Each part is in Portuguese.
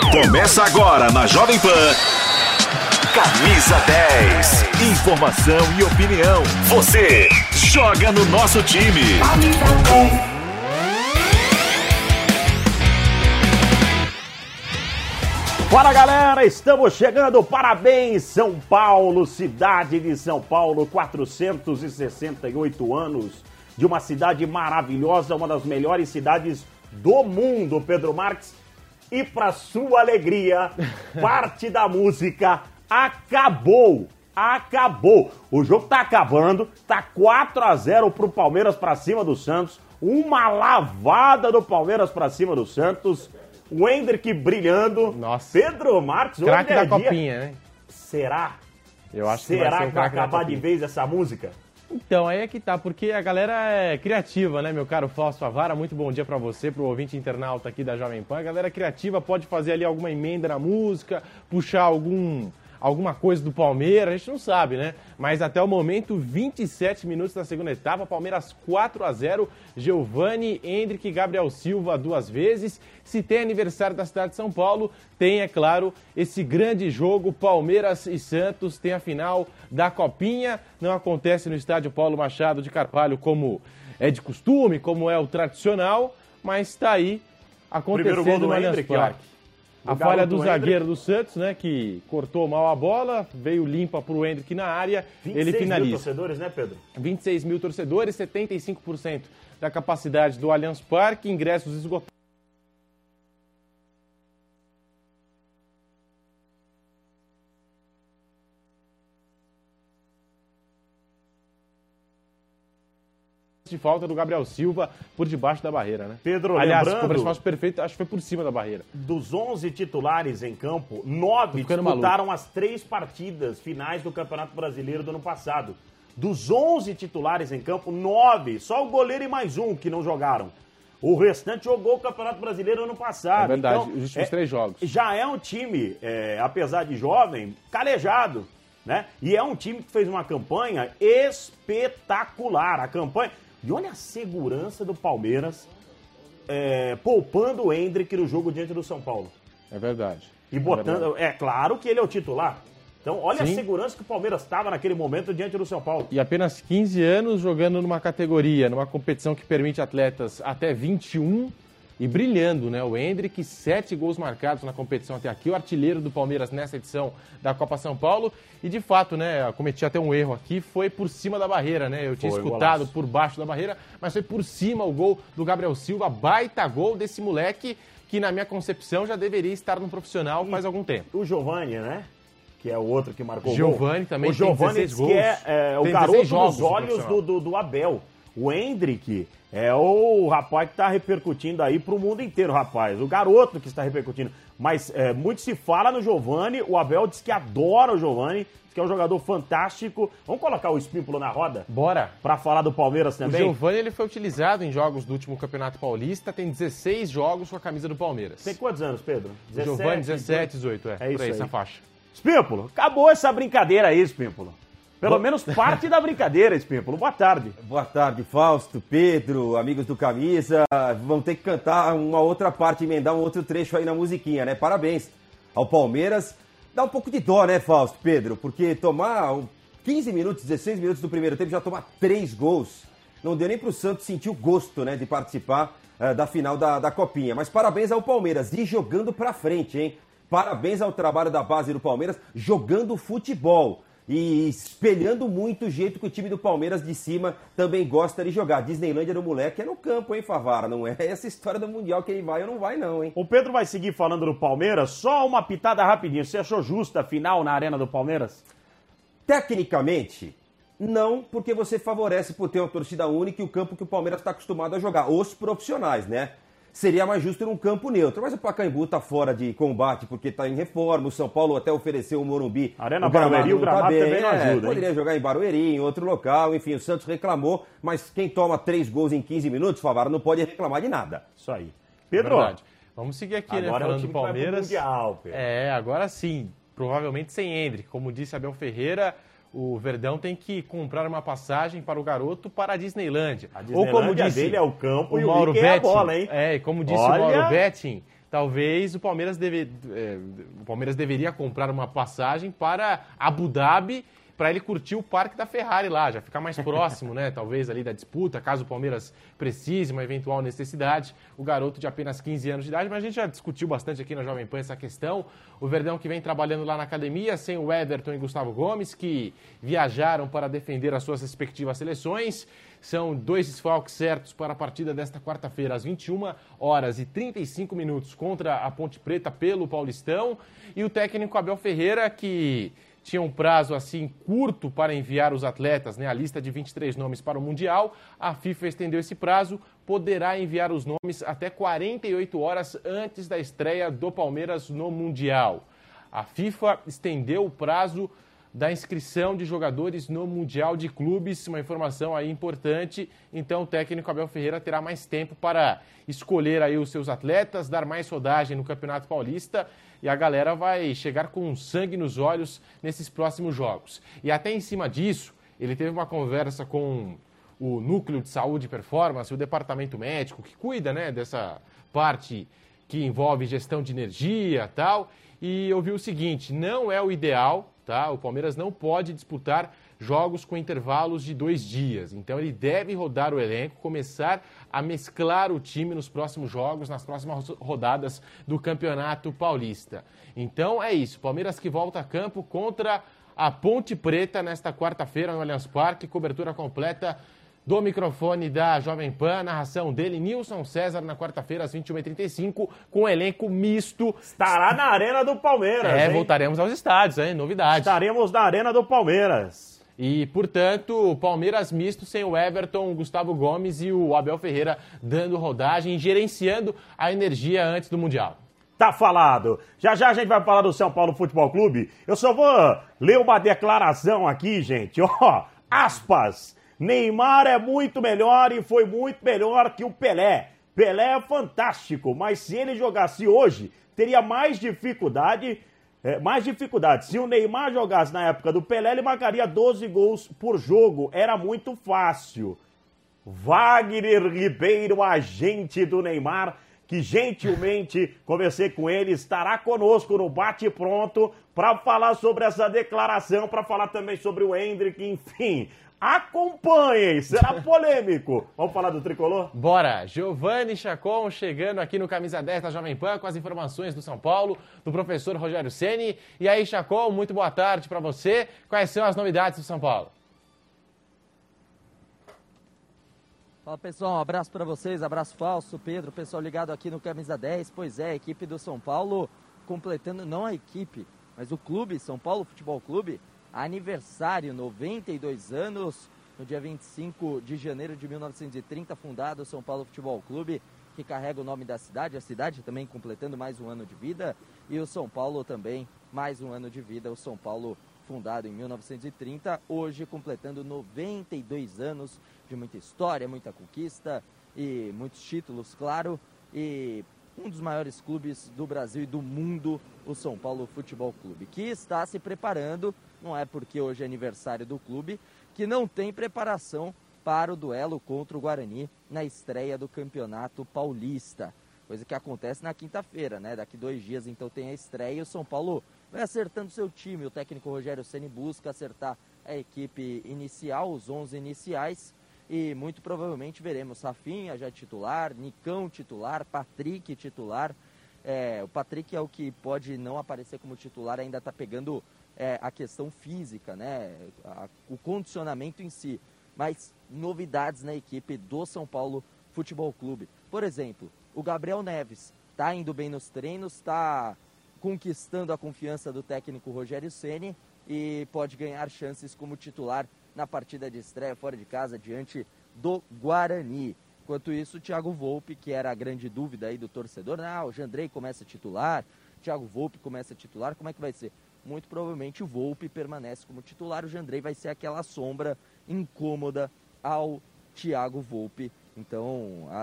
Começa agora na Jovem Pan. Camisa 10. Informação e opinião. Você joga no nosso time. Fala galera, estamos chegando. Parabéns, São Paulo, cidade de São Paulo, 468 anos de uma cidade maravilhosa, uma das melhores cidades do mundo, Pedro Marques. E para sua alegria, parte da música acabou. Acabou. O jogo tá acabando, tá 4 a 0 pro Palmeiras para cima do Santos. Uma lavada do Palmeiras para cima do Santos. O Hendrick brilhando. Nossa. Pedro Marques, Craque é da copinha, né? Será? Eu acho que vai Será ser o que vai acabar de vez essa música? Então, aí é que tá, porque a galera é criativa, né, meu caro Fausto Avara? Muito bom dia pra você, pro ouvinte internauta aqui da Jovem Pan. A galera criativa pode fazer ali alguma emenda na música, puxar algum, alguma coisa do Palmeiras, a gente não sabe, né? Mas até o momento, 27 minutos da segunda etapa, Palmeiras 4 a 0 Giovanni, Hendrick e Gabriel Silva duas vezes. Se tem aniversário da cidade de São Paulo, tem, é claro, esse grande jogo Palmeiras e Santos, tem a final da Copinha. Não acontece no estádio Paulo Machado de Carvalho como é de costume, como é o tradicional, mas está aí Primeiro gol acontecendo do no Allianz Hendrick, O A falha do Hendrick. zagueiro do Santos, né, que cortou mal a bola, veio limpa para o Hendrick na área, 26 ele mil finaliza. torcedores, né, Pedro? 26 mil torcedores, 75% da capacidade do Allianz Parque, ingressos esgotados. De falta do Gabriel Silva por debaixo da barreira, né? Pedro, Aliás, lembrando- de falta perfeita, acho que foi por cima da barreira. Dos 11 titulares em campo, nove Tô ficando disputaram as três partidas finais do Campeonato Brasileiro do ano passado. Dos 11 titulares em campo, nove, só o goleiro e mais um que não jogaram. O restante jogou o Campeonato Brasileiro ano passado. É verdade, Então, os últimos é- três jogos. Já é um time, é, apesar de jovem, calejado, né? E é um time que fez uma campanha espetacular. A campanha. E olha a segurança do Palmeiras é, poupando o Hendrick no jogo diante do São Paulo. É verdade. E É verdade. botando. É, claro que ele é o titular. Então, olha a Sim. segurança que o Palmeiras estava naquele momento diante do São Paulo. E apenas 15 anos jogando numa categoria, numa competição que permite atletas até 21 e brilhando, né? O Hendrick, sete gols marcados na competição até aqui, o artilheiro do Palmeiras nessa edição da Copa São Paulo. E de fato, né? Cometi até um erro aqui, foi por cima da barreira, né? Eu tinha Foi, escutado golaço. por baixo da barreira, mas foi por cima o gol do Gabriel Silva, baita gol desse moleque que, na minha concepção, já deveria estar no profissional faz algum tempo. O Giovanni, né? Que é o outro que marcou o Giovani gol. também O tem Giovanni 16 diz que é, gols. é, o Tem garoto 16 jogos dos olhos do, do, do Abel. O Hendrick é o rapaz que está repercutindo aí pro mundo inteiro, rapaz. O garoto que está repercutindo. Mas é, muito se fala no Giovanni. O Abel diz que adora o Giovanni, diz que é um jogador fantástico. Vamos colocar o Espímpulo na roda? Bora! Pra falar do Palmeiras O também? Giovani ele foi utilizado em jogos do último Campeonato Paulista, tem 16 jogos com a camisa do Palmeiras. Tem quantos anos, Pedro? O Giovani, 17, 18, é, É isso aí, essa faixa. Espímpulo, acabou essa brincadeira aí, Espímpulo. Pelo menos parte da brincadeira, Espímpulo. Boa tarde. Boa tarde, Fausto, Pedro, amigos do Camisa. Vão ter que cantar uma outra parte, emendar um outro trecho aí na musiquinha, né? Parabéns ao Palmeiras. Dá um pouco de dó, né, Fausto, Pedro? Porque tomar um 15 minutos, 16 minutos do primeiro tempo, já tomar três gols. Não deu nem pro Santos sentir o gosto, né, de participar eh, da final da, da Copinha. Mas parabéns ao Palmeiras e jogando pra frente, hein? Parabéns ao trabalho da base do Palmeiras, jogando futebol e espelhando muito o jeito que o time do Palmeiras de cima também gosta de jogar. Disneylândia do moleque é no campo, hein, Favara? Não é essa história do Mundial que ele vai ou não vai, não, hein? O Pedro vai seguir falando do Palmeiras. Só uma pitada rapidinho. Você achou justa a final na Arena do Palmeiras? Tecnicamente, não, porque você favorece por ter uma torcida única e o campo que o Palmeiras está acostumado a jogar. Os profissionais, né? Seria mais justo num campo neutro. Mas o Pacaembu tá fora de combate porque tá em reforma. O São Paulo até ofereceu o Morumbi. Arena o gramado Barueri, o tá gramado bem. também não É, ajuda, hein? Poderia jogar em Barueri, em outro local. Enfim, o Santos reclamou. Mas quem toma três gols em 15 minutos, Favara, não pode reclamar de nada. Isso aí. Pedro, Verdade. Vamos seguir aqui, né? agora é o Falando time do que vai pro Palmeiras. Mundial, Pedro. É, agora sim. Provavelmente sem Hendrick. Como disse Abel Ferreira, o Verdão tem que comprar uma passagem para o garoto para a Disneylândia. A Ou como Disneylândia disse dele é o campo o e o Mauro Mickey é a Betting, bola, hein? É, e como disse Olha. o Mauro Betting, talvez o Palmeiras, deve, é, o Palmeiras deveria comprar uma passagem para Abu Dhabi para ele curtir o parque da Ferrari lá, já ficar mais próximo, né? Talvez ali da disputa, caso o Palmeiras precise, uma eventual necessidade. O garoto de apenas 15 anos de idade, mas a gente já discutiu bastante aqui na Jovem Pan essa questão. O Verdão que vem trabalhando lá na academia, sem o Everton e Gustavo Gomes, que viajaram para defender as suas respectivas seleções. São dois desfalques certos para a partida desta quarta-feira, às 21 horas e 35 minutos, contra a Ponte Preta pelo Paulistão. E o técnico Abel Ferreira, que tinha um prazo assim curto para enviar os atletas, né, a lista de 23 nomes para o Mundial. A FIFA estendeu esse prazo, poderá enviar os nomes até 48 horas antes da estreia do Palmeiras no Mundial. A FIFA estendeu o prazo da inscrição de jogadores no Mundial de Clubes, uma informação aí importante. Então o técnico Abel Ferreira terá mais tempo para escolher aí os seus atletas, dar mais rodagem no Campeonato Paulista e a galera vai chegar com sangue nos olhos nesses próximos jogos. E até em cima disso, ele teve uma conversa com o Núcleo de Saúde e Performance, o departamento médico que cuida, né, dessa parte que envolve gestão de energia, tal, e ouviu o seguinte: não é o ideal tá? O Palmeiras não pode disputar jogos com intervalos de dois dias. Então ele deve rodar o elenco, começar a mesclar o time nos próximos jogos, nas próximas rodadas do Campeonato Paulista. Então é isso. Palmeiras que volta a campo contra a Ponte Preta nesta quarta-feira no Allianz Parque, cobertura completa do microfone da Jovem Pan, narração dele, Nilson César, na quarta-feira, às 21h35, com um elenco misto. Estará na Arena do Palmeiras. É, hein? voltaremos aos estádios, hein? Novidade. Estaremos na Arena do Palmeiras. E, portanto, o Palmeiras misto sem o Everton, o Gustavo Gomes e o Abel Ferreira dando rodagem, gerenciando a energia antes do Mundial. Tá falado. Já já a gente vai falar do São Paulo Futebol Clube. Eu só vou ler uma declaração aqui, gente. Ó, aspas. Neymar é muito melhor e foi muito melhor que o Pelé. Pelé é fantástico, mas se ele jogasse hoje, teria mais dificuldade. É, mais dificuldade. Se o Neymar jogasse na época do Pelé, ele marcaria 12 gols por jogo. Era muito fácil. Wagner Ribeiro, agente do Neymar, que gentilmente conversei com ele, estará conosco no Bate Pronto para falar sobre essa declaração, para falar também sobre o Hendrick, enfim. Acompanhem, será polêmico. Vamos falar do tricolor? Bora! Giovanni Chacon chegando aqui no Camisa 10 da Jovem Pan com as informações do São Paulo, do professor Rogério Ceni. E aí, Chacon, muito boa tarde para você. Quais são as novidades do São Paulo? Fala pessoal, um abraço para vocês, abraço falso, Pedro, pessoal ligado aqui no Camisa 10. Pois é, a equipe do São Paulo completando, não a equipe, mas o clube, São Paulo Futebol Clube, aniversário, 92 anos, no dia 25 de janeiro de 1930, fundado o São Paulo Futebol Clube, que carrega o nome da cidade, a cidade também completando mais um ano de vida, e o São Paulo também mais um ano de vida, o São Paulo fundado em 1930, hoje completando 92 anos de muita história, muita conquista e muitos títulos, claro, e um dos maiores clubes do Brasil e do mundo, o São Paulo Futebol Clube, que está se preparando não é porque hoje é aniversário do clube que não tem preparação para o duelo contra o Guarani na estreia do Campeonato Paulista. Coisa que acontece na quinta-feira, né? Daqui dois dias então tem a estreia e o São Paulo vai acertando seu time. O técnico Rogério Ceni busca acertar a equipe inicial, os 11 iniciais. E muito provavelmente veremos Rafinha já titular, Nicão titular, Patrick titular. É, o Patrick é o que pode não aparecer como titular, ainda está pegando é, a questão física, né? A, o condicionamento em si. Mas novidades na equipe do São Paulo Futebol Clube. Por exemplo, o Gabriel Neves está indo bem nos treinos, está conquistando a confiança do técnico Rogério Ceni e pode ganhar chances como titular na partida de estreia fora de casa diante do Guarani. Enquanto isso, Thiago Volpe, que era a grande dúvida aí do torcedor, ah, o Jandrei começa a titular, Thiago Volpe começa a titular, como é que vai ser? muito provavelmente o Volpe permanece como titular. O Jandrei vai ser aquela sombra incômoda ao Thiago Volpe. Então, a,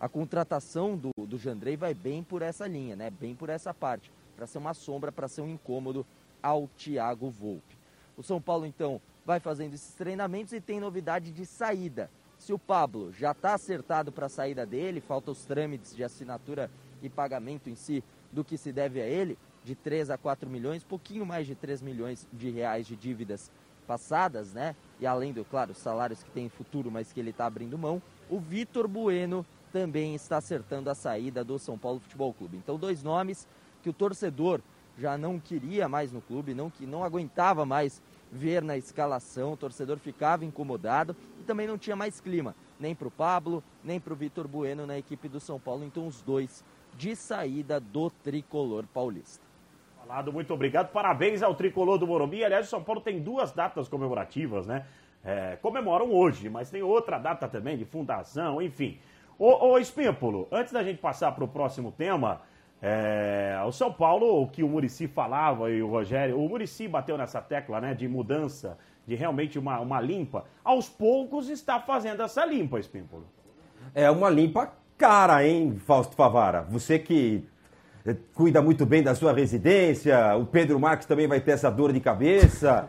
a, a contratação do, do Jandrei vai bem por essa linha, né? Bem por essa parte. Para ser uma sombra, para ser um incômodo ao Thiago Volpe. O São Paulo, então, vai fazendo esses treinamentos e tem novidade de saída. Se o Pablo já está acertado para a saída dele, falta os trâmites de assinatura e pagamento em si do que se deve a ele, de 3 a 4 milhões, pouquinho mais de 3 milhões de reais de dívidas passadas, né? E além do, claro, salários que tem em futuro, mas que ele está abrindo mão, o Vitor Bueno também está acertando a saída do São Paulo Futebol Clube. Então, dois nomes que o torcedor já não queria mais no clube, não que não aguentava mais ver na escalação, o torcedor ficava incomodado e também não tinha mais clima, nem para o Pablo, nem para o Vitor Bueno na equipe do São Paulo. Então, os dois de saída do tricolor paulista. Falado, muito obrigado. Parabéns ao tricolor do Morumbi. Aliás, o São Paulo tem duas datas comemorativas, né? É, comemoram hoje, mas tem outra data também de fundação, enfim. Ô, ô Espímpolo, antes da gente passar para o próximo tema, é, o São Paulo, o que o Murici falava e o Rogério, o Murici bateu nessa tecla, né, de mudança, de realmente uma, uma limpa. Aos poucos está fazendo essa limpa, Espímpolo. É uma limpa cara, hein, Fausto Favara? Você que eh, cuida muito bem da sua residência, o Pedro Marques também vai ter essa dor de cabeça.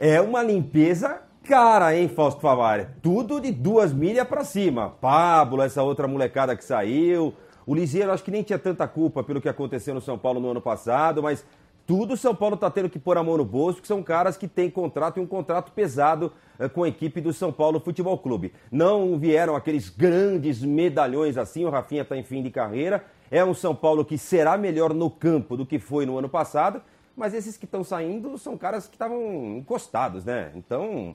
É uma limpeza cara, hein, Fausto Favara? Tudo de duas milhas para cima. Pablo, essa outra molecada que saiu. O Liseiro acho que nem tinha tanta culpa pelo que aconteceu no São Paulo no ano passado, mas tudo o São Paulo está tendo que pôr a mão no bolso, que são caras que têm contrato e um contrato pesado eh, com a equipe do São Paulo Futebol Clube. Não vieram aqueles grandes medalhões assim, o Rafinha está em fim de carreira. É um São Paulo que será melhor no campo do que foi no ano passado, mas esses que estão saindo são caras que estavam encostados, né? Então,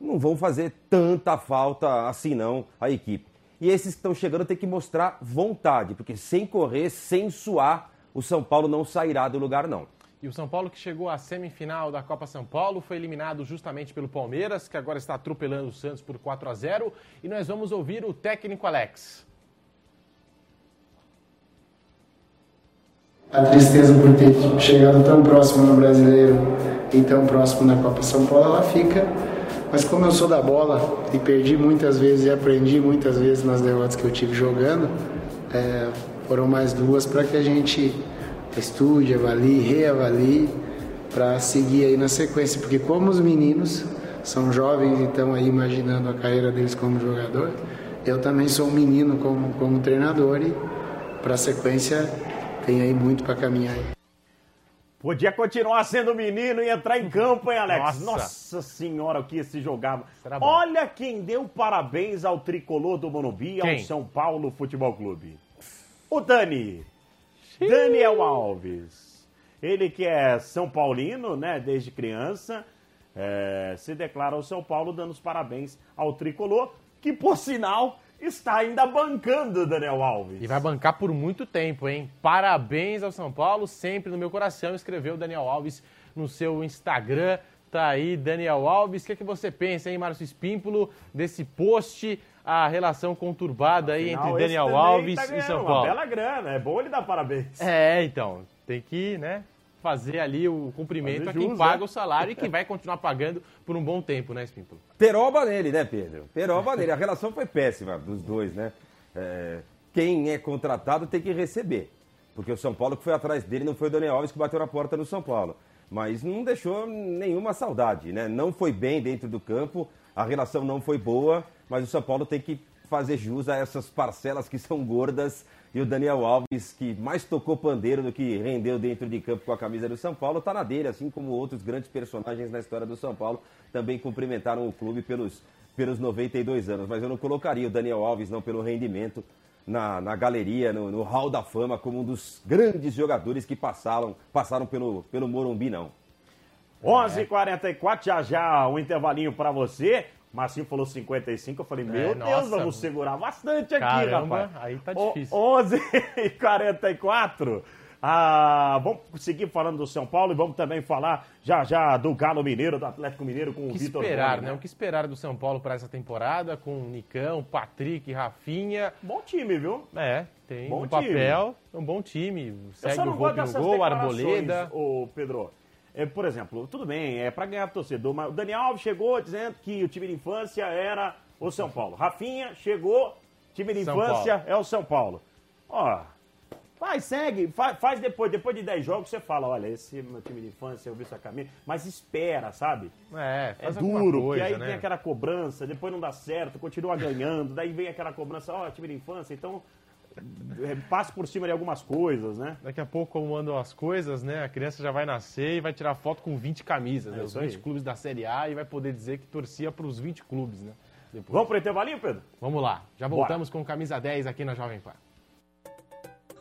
não vão fazer tanta falta assim não a equipe. E esses que estão chegando têm que mostrar vontade, porque sem correr, sem suar, o São Paulo não sairá do lugar não. E o São Paulo que chegou à semifinal da Copa São Paulo foi eliminado justamente pelo Palmeiras, que agora está atropelando o Santos por 4 a 0. E nós vamos ouvir o técnico Alex. A tristeza por ter chegado tão próximo no Brasileiro e tão próximo na Copa São Paulo, ela fica. Mas como eu sou da bola e perdi muitas vezes e aprendi muitas vezes nas derrotas que eu tive jogando, é, foram mais duas para que a gente estude, avalie, reavalie para seguir aí na sequência, porque como os meninos são jovens e estão aí imaginando a carreira deles como jogador, eu também sou um menino como, como treinador e para a sequência tem aí muito para caminhar. Podia continuar sendo menino e entrar em campo, hein, Alex? Nossa, Nossa senhora, o que se jogava. Olha quem deu parabéns ao tricolor do Morumbi, ao? São Paulo Futebol Clube. O Dani. Daniel Alves. Ele que é São Paulino, né, desde criança, é, se declara ao São Paulo dando os parabéns ao tricolor, que por sinal está ainda bancando o Daniel Alves. E vai bancar por muito tempo, hein? Parabéns ao São Paulo, sempre no meu coração, escreveu Daniel Alves no seu Instagram. Tá aí, Daniel Alves. O que, é que você pensa, hein, Márcio Espímpolo, desse post, a relação conturbada aí Afinal, entre esse Daniel também Alves tá e São Uma Paulo? bela grana, é bom ele dar parabéns. É, então, tem que, né, fazer ali o cumprimento Fazer a quem jus, paga né? o salário e que vai continuar pagando por um bom tempo, né, Espímpolo? Peroba nele, né, Pedro? Peroba nele. A relação foi péssima dos dois, né? É, quem é contratado tem que receber. Porque o São Paulo que foi atrás dele não foi o Daniel Alves que bateu na porta no São Paulo. Mas não deixou nenhuma saudade, né? Não foi bem dentro do campo, a relação não foi boa, mas o São Paulo tem que fazer jus a essas parcelas que são gordas. E o Daniel Alves, que mais tocou pandeiro do que rendeu dentro de campo com a camisa do São Paulo, está na dele, assim como outros grandes personagens na história do São Paulo também cumprimentaram o clube pelos, pelos 92 anos. Mas eu não colocaria o Daniel Alves, não pelo rendimento, na, na galeria, no, no hall da fama, como um dos grandes jogadores que passaram, passaram pelo, pelo Morumbi, não. 11h44, já já um intervalinho pra você. Marcinho falou 55, eu falei, meu Deus, nossa, vamos segurar bastante aqui, caramba, rapaz. aí tá O- difícil. 11h44. Ah, vamos seguir falando do São Paulo e vamos também falar já já do Galo Mineiro, do Atlético Mineiro com O o que Vitor esperar, Boni, né? O que esperar do São Paulo para essa temporada com o Nicão, Patrick, Rafinha. Bom time, viu? É, tem Bom time. papel, é um bom time. Eu Segue só o não gosto Volpe no dessas gol, Arboleda. ô Pedro. É, por exemplo, tudo bem, é pra ganhar torcedor, mas o Daniel Alves chegou dizendo que o time de infância era o São Paulo. Rafinha chegou, time de São infância é o São Paulo. Ó, vai, segue, faz, faz depois, depois de 10 jogos você fala, olha, esse é meu time de infância, eu vi essa camisa, mas espera, sabe? É, É faz alguma duro, coisa, porque aí né? tem aquela cobrança, depois não dá certo, continua ganhando, daí vem aquela cobrança, ó, time de infância, então é, passe por cima de algumas coisas, né? Daqui a pouco, como andam as coisas, né? A criança já vai nascer e vai tirar foto com 20 camisas, É né? Os isso 20 aí. clubes da Série A e vai poder dizer que torcia para os 20 clubes, né? Depois. Vamos pro intervalinho, Pedro? Vamos lá, já Bora. voltamos com camisa 10 aqui na Jovem Pan.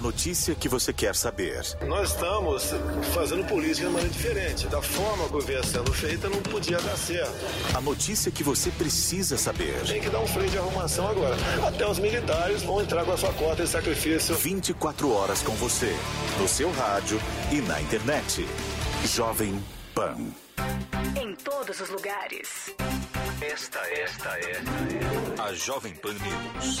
A notícia que você quer saber. Nós estamos fazendo política de maneira diferente. Da forma que vinha sendo feita, não podia dar certo. A notícia que você precisa saber. Tem que dar um freio de arrumação agora. Até os militares vão entrar com a sua cota de sacrifício. 24 horas com você. No seu rádio e na internet. Jovem Pan. Em todos os lugares. Esta, esta é a Jovem Pan News.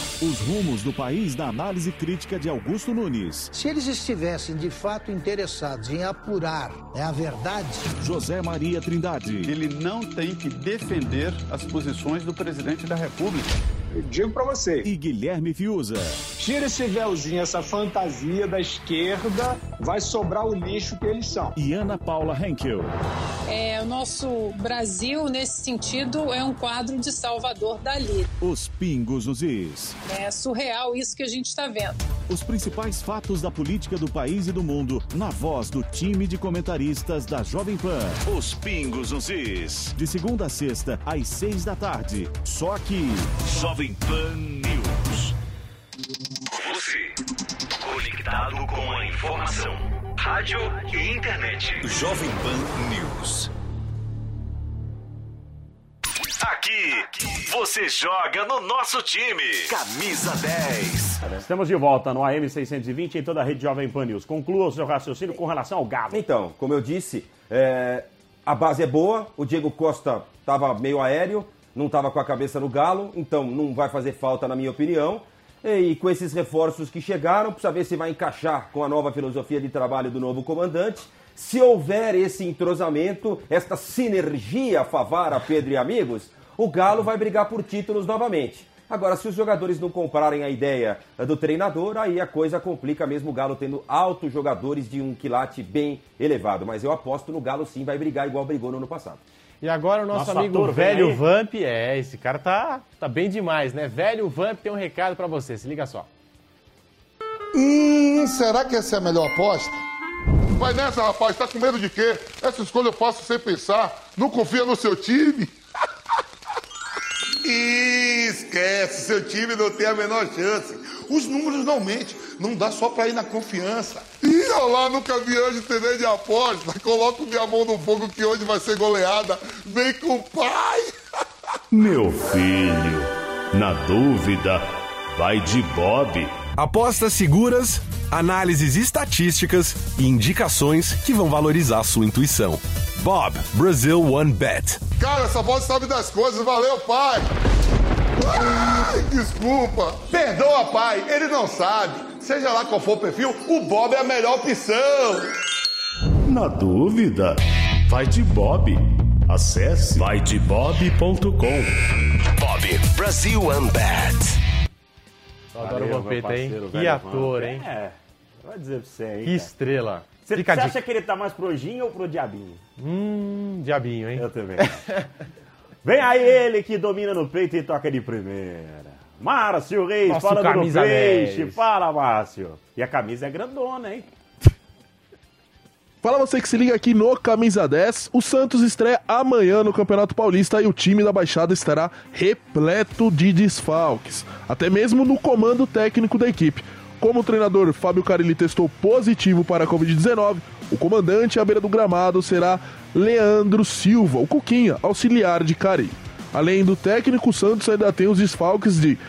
Os rumos do país na análise crítica de Augusto Nunes. Se eles estivessem de fato interessados em apurar né, a verdade. José Maria Trindade. Ele não tem que defender as posições do presidente da República. Eu digo para você. E Guilherme Fiuza. Tira esse véuzinho, essa fantasia da esquerda, vai sobrar o lixo que eles são. E Ana Paula Henkel. É, o nosso Brasil, nesse sentido, é um quadro de Salvador Dali. Os pingos nos is. É surreal isso que a gente está vendo. Os principais fatos da política do país e do mundo, na voz do time de comentaristas da Jovem Pan. Os pingos nos is. De segunda a sexta, às seis da tarde. Só aqui. Jovem Pan News. Você, conectado com a informação. Rádio e internet. Jovem Pan News. Aqui, você joga no nosso time. Camisa 10. Estamos de volta no AM 620 em toda a rede Jovem Pan News. Conclua o seu raciocínio com relação ao Galo. Então, como eu disse, é, a base é boa. O Diego Costa estava meio aéreo, não estava com a cabeça no Galo, então não vai fazer falta, na minha opinião. E com esses reforços que chegaram, precisa ver se vai encaixar com a nova filosofia de trabalho do novo comandante. Se houver esse entrosamento, esta sinergia Favara, Pedro e amigos, o Galo vai brigar por títulos novamente. Agora, se os jogadores não comprarem a ideia do treinador, aí a coisa complica mesmo o Galo tendo altos jogadores de um quilate bem elevado. Mas eu aposto no Galo sim vai brigar igual brigou no ano passado. E agora o nosso, Nosso amigo Velho aí. Vamp, é, esse cara tá, tá bem demais, né? Velho Vamp tem um recado pra você, se liga só. Hum, será que essa é a melhor aposta? Vai nessa, rapaz, tá com medo de quê? Essa escolha eu faço sem pensar. Não confia no seu time? Esquece, seu time não tem a menor chance. Os números não mentem, não dá só pra ir na confiança. Ih, olha lá, nunca vi anjo TV de aposta. Coloco minha mão no fogo que hoje vai ser goleada. Vem com o pai. Meu filho, na dúvida, vai de Bob. Apostas seguras, análises estatísticas e indicações que vão valorizar sua intuição. Bob, Brazil One Bet. Cara, essa voz sabe das coisas. Valeu, pai. Ai, desculpa. Perdoa, pai. Ele não sabe. Seja lá qual for o perfil, o Bob é a melhor opção. Na dúvida, vai de Bob. Acesse vaidebob.com. Bob Brasil Unbat. Eu adoro o Vampeta, hein? parceiro, Que ator, hein? É, vai dizer pra você, hein? Que cara. estrela. Você, Fica a você dica. acha que ele tá mais pro Ojinho ou pro Diabinho? Hum, diabinho, hein? Eu também. Vem aí ele que domina no peito e toca de primeira. Márcio Reis, Nosso falando do camisa peixe. 10. Fala, Márcio. E a camisa é grandona, hein? Fala você que se liga aqui no Camisa 10. O Santos estreia amanhã no Campeonato Paulista e o time da Baixada estará repleto de desfalques, até mesmo no comando técnico da equipe. Como o treinador Fábio Carilli testou positivo para a Covid-19, o comandante à beira do gramado será Leandro Silva, o Cuquinha, auxiliar de Cari. Além do técnico, o Santos ainda tem os desfalques de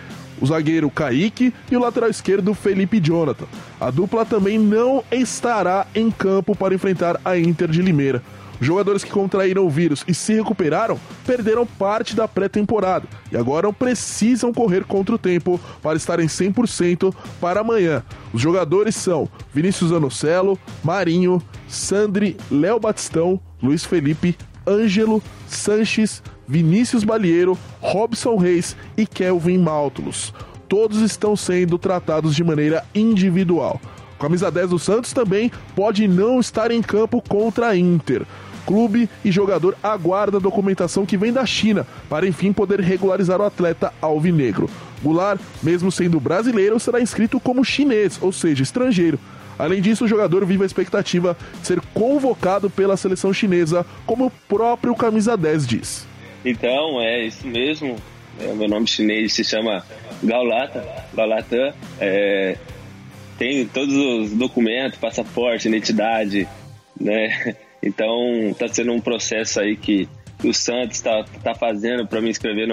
o zagueiro Kaique e o lateral esquerdo Felipe Jonathan. A dupla também não estará em campo para enfrentar a Inter de Limeira. Jogadores que contraíram o vírus e se recuperaram perderam parte da pré-temporada e agora precisam correr contra o tempo para estarem 100% para amanhã. Os jogadores são Vinícius Anocelo, Marinho, Sandri, Léo Batistão, Luiz Felipe, Ângelo, Sanches, Vinícius Balieiro, Robson Reis e Kelvin Maltulos. Todos estão sendo tratados de maneira individual. Camisa 10 do Santos também pode não estar em campo contra a Inter. Clube e jogador aguarda documentação que vem da China para enfim poder regularizar o atleta alvinegro. Goulart, mesmo sendo brasileiro, será inscrito como chinês, ou seja, estrangeiro. Além disso, o jogador vive a expectativa de ser convocado pela seleção chinesa, como o próprio camisa 10 diz. Então, é isso mesmo. É, meu nome chinês se chama Gaulata, Gaulatan. É, tem todos os documentos, passaporte, identidade, né? Então, está sendo um processo aí que, o Santos está tá fazendo para me inscrever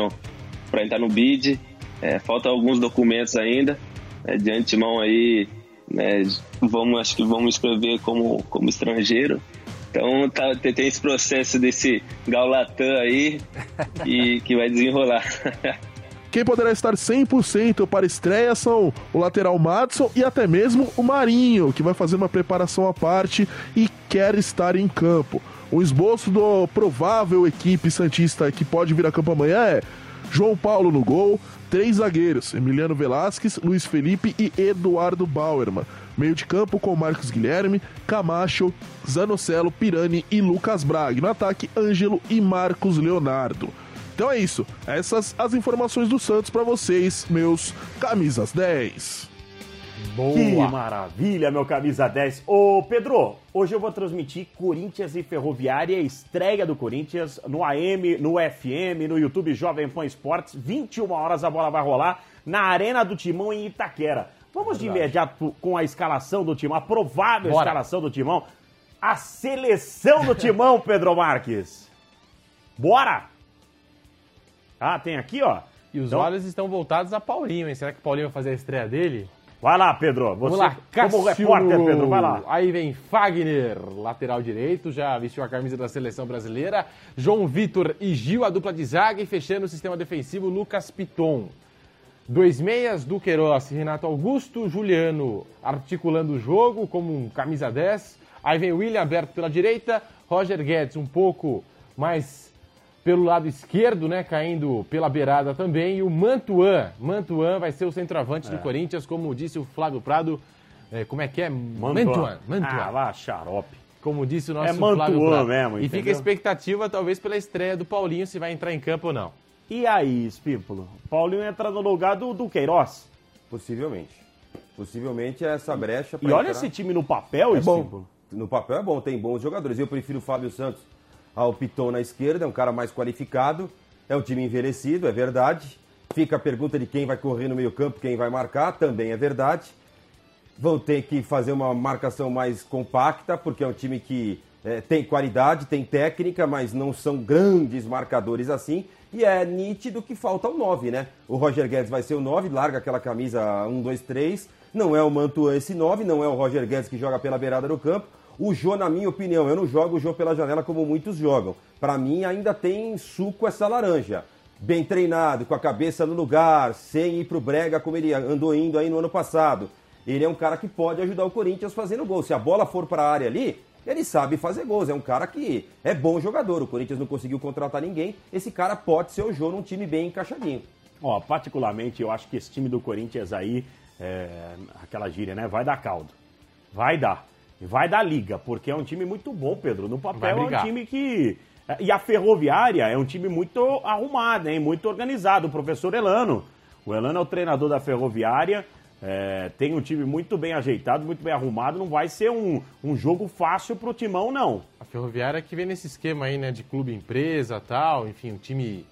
para entrar no BID. É, faltam alguns documentos ainda. É, de antemão aí, né, vamos, acho que vamos escrever como, como estrangeiro. Então tá, tem tem esse processo desse Gaulatã aí e que vai desenrolar. Quem poderá estar 100% para estreia são o lateral Madison e até mesmo o Marinho, que vai fazer uma preparação à parte e quer estar em campo. O esboço do provável equipe Santista que pode vir a campo amanhã é João Paulo no gol, três zagueiros, Emiliano Velasquez, Luiz Felipe e Eduardo Bauerman. Meio de campo com Marcos Guilherme, Camacho, Zanocelo, Pirani e Lucas Braga. No ataque, Ângelo e Marcos Leonardo. Então é isso. Essas as informações do Santos para vocês, meus camisas 10. Que maravilha, meu camisa 10. Ô, Pedro, hoje eu vou transmitir Corinthians e Ferroviária, estreia do Corinthians no AM, no FM, no YouTube Jovem Pan Esportes. 21 horas a bola vai rolar na Arena do Timão em Itaquera. Vamos de imediato com a escalação do Timão, a provável Bora. escalação do Timão. A seleção do Timão, Pedro Marques. Bora! Ah, tem aqui, ó. E os Então- olhos estão voltados a Paulinho, hein? Será que o Paulinho vai fazer a estreia dele? Vai lá, Pedro. Vamos Você, lá, como Cássio. repórter, Pedro, vai lá. Aí vem Fagner, lateral direito, já vestiu a camisa da seleção brasileira. João Vitor e Gil, a dupla de zaga. E fechando o sistema defensivo, Lucas Piton. Dois meias, Duqueiroz, Renato Augusto, Juliano articulando o jogo como um camisa 10. Aí vem William aberto pela direita, Roger Guedes um pouco mais pelo lado esquerdo, né, caindo pela beirada também. E o Mantuan, Mantuan vai ser o centroavante É. do Corinthians, como disse o Flávio Prado. É, como é que é? Mantuan. Mantuan. Mantuan. Ah, lá, xarope. Como disse o nosso É Mantuan Flávio Prado. mesmo, E fica a expectativa, talvez, pela estreia do Paulinho, se vai entrar em campo ou não. E aí, Espímpolo? Paulinho entra no lugar do, do Queiroz. Possivelmente. Possivelmente é essa brecha pra E olha entrar- esse time no papel, é bom. Espímpolo. No papel é bom, tem bons jogadores. Eu prefiro o Fábio Santos ao Piton na esquerda, é um cara mais qualificado. É um time envelhecido, é verdade. Fica a pergunta de quem vai correr no meio-campo, quem vai marcar, também é verdade. Vão ter que fazer uma marcação mais compacta, porque é um time que eh, tem qualidade, tem técnica, mas não são grandes marcadores assim. E é nítido que falta o 9, né? O Roger Guedes vai ser o 9, larga aquela camisa 1, 2, 3. Não é o Mantuan esse 9, não é o Roger Guedes que joga pela beirada do campo. O Jô, na minha opinião, eu não jogo o Jô pela janela como muitos jogam. Para mim, ainda tem suco essa laranja. Bem treinado, com a cabeça no lugar, sem ir pro brega como ele andou indo aí no ano passado. Ele é um cara que pode ajudar o Corinthians fazendo gol. Se a bola for para a área ali, ele sabe fazer gols. É um cara que é bom jogador. O Corinthians não conseguiu contratar ninguém. Esse cara pode ser o jogo num time bem encaixadinho. Ó, particularmente, eu acho que esse time do Corinthians aí, é, aquela gíria, né? Vai dar caldo. Vai dar. Vai dar liga, porque é um time muito bom, Pedro. No papel é um time que. E a Ferroviária é um time muito arrumado, hein? Muito organizado. O professor Elano. O Elano é o treinador da Ferroviária. é, tem um time muito bem ajeitado, muito bem arrumado. Não vai ser um, um jogo fácil pro Timão, não. A Ferroviária que vem nesse esquema aí, né, de clube empresa tal, enfim, um time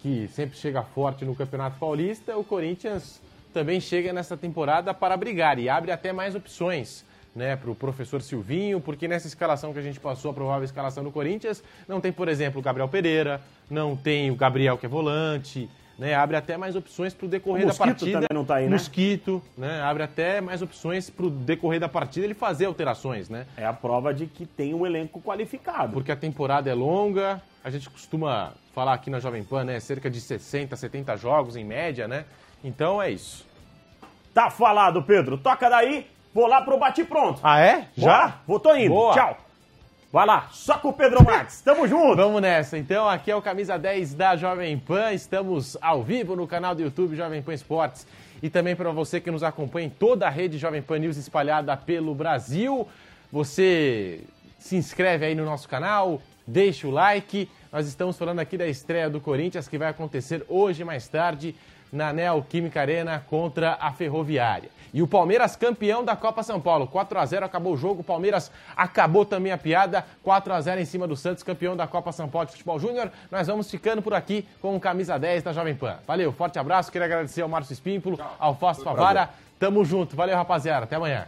que sempre chega forte no Campeonato Paulista, o Corinthians também chega nessa temporada para brigar e abre até mais opções. Né, para o professor Silvinho, porque nessa escalação que a gente passou, a provável escalação do Corinthians, não tem, por exemplo, o Gabriel Pereira, não tem o Gabriel que é volante, né, abre até mais opções para o decorrer da Mosquito partida. também não tá aí, né? Mosquito, né, abre até mais opções para o decorrer da partida ele fazer alterações, né? É a prova de que tem um elenco qualificado. Porque a temporada é longa, a gente costuma falar aqui na Jovem Pan, né? Cerca de 60, 70 jogos em média, né? Então é isso. Tá falado, Pedro. Toca daí, vou lá pro bate pronto. Ah, é? Já? Vou, tô indo. Boa. Tchau. Vai lá, só com o Pedro Marques. Tamo junto. Vamos nessa. Então, aqui é o Camisa 10 da Jovem Pan. Estamos ao vivo no canal do YouTube Jovem Pan Esportes. E também para você que nos acompanha em toda a rede Jovem Pan News espalhada pelo Brasil. Você se inscreve aí no nosso canal, deixa o like. Nós estamos falando aqui da estreia do Corinthians que vai acontecer hoje mais tarde na Neoquímica Arena contra a Ferroviária. E o Palmeiras campeão da Copa São Paulo. 4 a 0 acabou o jogo. O Palmeiras acabou também a piada. 4 a 0 em cima do Santos, campeão da Copa São Paulo de Futebol Júnior. Nós vamos ficando por aqui com o camisa 10 da Jovem Pan. Valeu, forte abraço. Queria agradecer ao Márcio Espímpolo, ao Fausto Favara. Tamo junto. Valeu, rapaziada. Até amanhã.